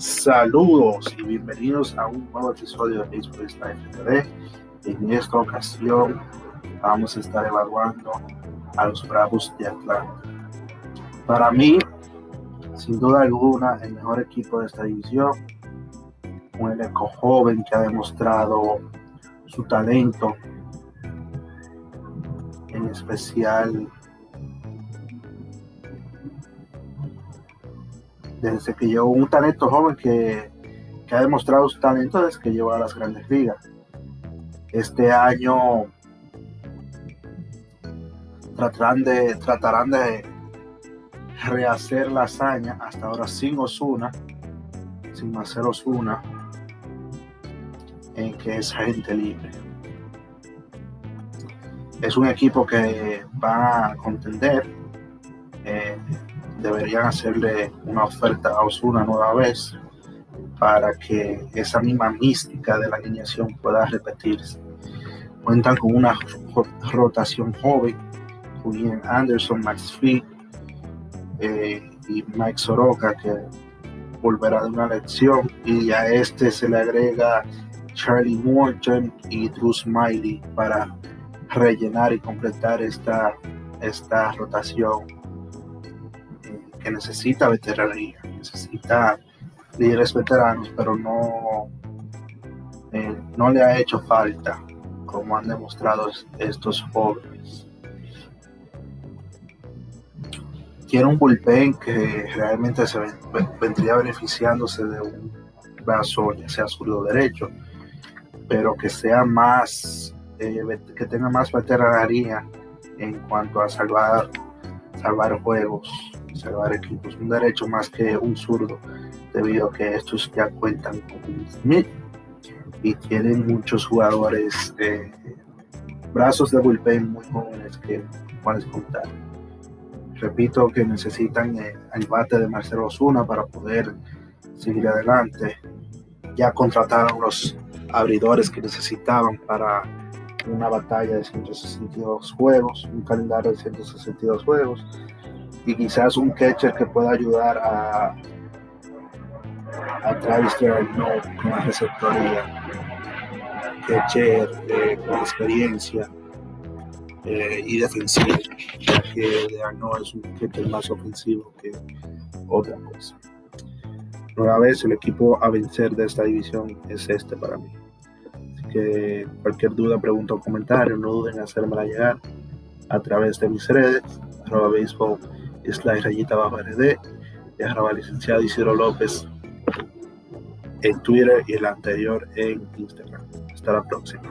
Saludos y bienvenidos a un nuevo episodio de Baseball Life En esta ocasión vamos a estar evaluando a los Bravos de Atlanta. Para mí, sin duda alguna, el mejor equipo de esta división. Un elenco joven que ha demostrado su talento, en especial desde que llegó un talento joven que, ha demostrado su talento desde que llegó a las grandes ligas. Este año tratarán de, tratarán de rehacer la hazaña, hasta ahora sin Osuna, sin hacer Osuna, en que es gente libre. Es un equipo que va a contender. Deberían hacerle una oferta a Osuna nueva vez para que esa misma mística de la alineación pueda repetirse. Cuentan con una rotación joven, Julian Anderson, Max Fried eh, y Mike Soroka, que volverá de una lección, y a este se le agrega Charlie Morton y Drew Smiley para rellenar y completar esta, esta rotación que necesita veteranía, necesita líderes veteranos, pero no, eh, no le ha hecho falta, como han demostrado estos jóvenes. Tiene un bullpen que realmente se vendría beneficiándose de un brazo, ya sea zurdo derecho, pero que sea más, eh, que tenga más veteranía en cuanto a salvar, salvar juegos salvar equipos, un derecho más que un zurdo, debido a que estos ya cuentan con Smith y tienen muchos jugadores, eh, brazos de bullpen muy jóvenes que puedes contar. Repito que necesitan eh, el bate de Marcelo Osuna para poder seguir adelante. Ya contrataron los abridores que necesitaban para una batalla de 162 juegos, un calendario de 162 juegos y quizás un catcher que pueda ayudar a, a Travis no con la receptoría, catcher eh, con experiencia eh, y defensivo, ya que no es un catcher más ofensivo que otra cosa. Nueva vez el equipo a vencer de esta división es este para mí. Así que cualquier duda, pregunta o comentario, no duden en hacérmela llegar a través de mis redes, arroba baseball la rayita bajo RD, y arroba licenciado Isidro López en Twitter y el anterior en Instagram. Hasta la próxima.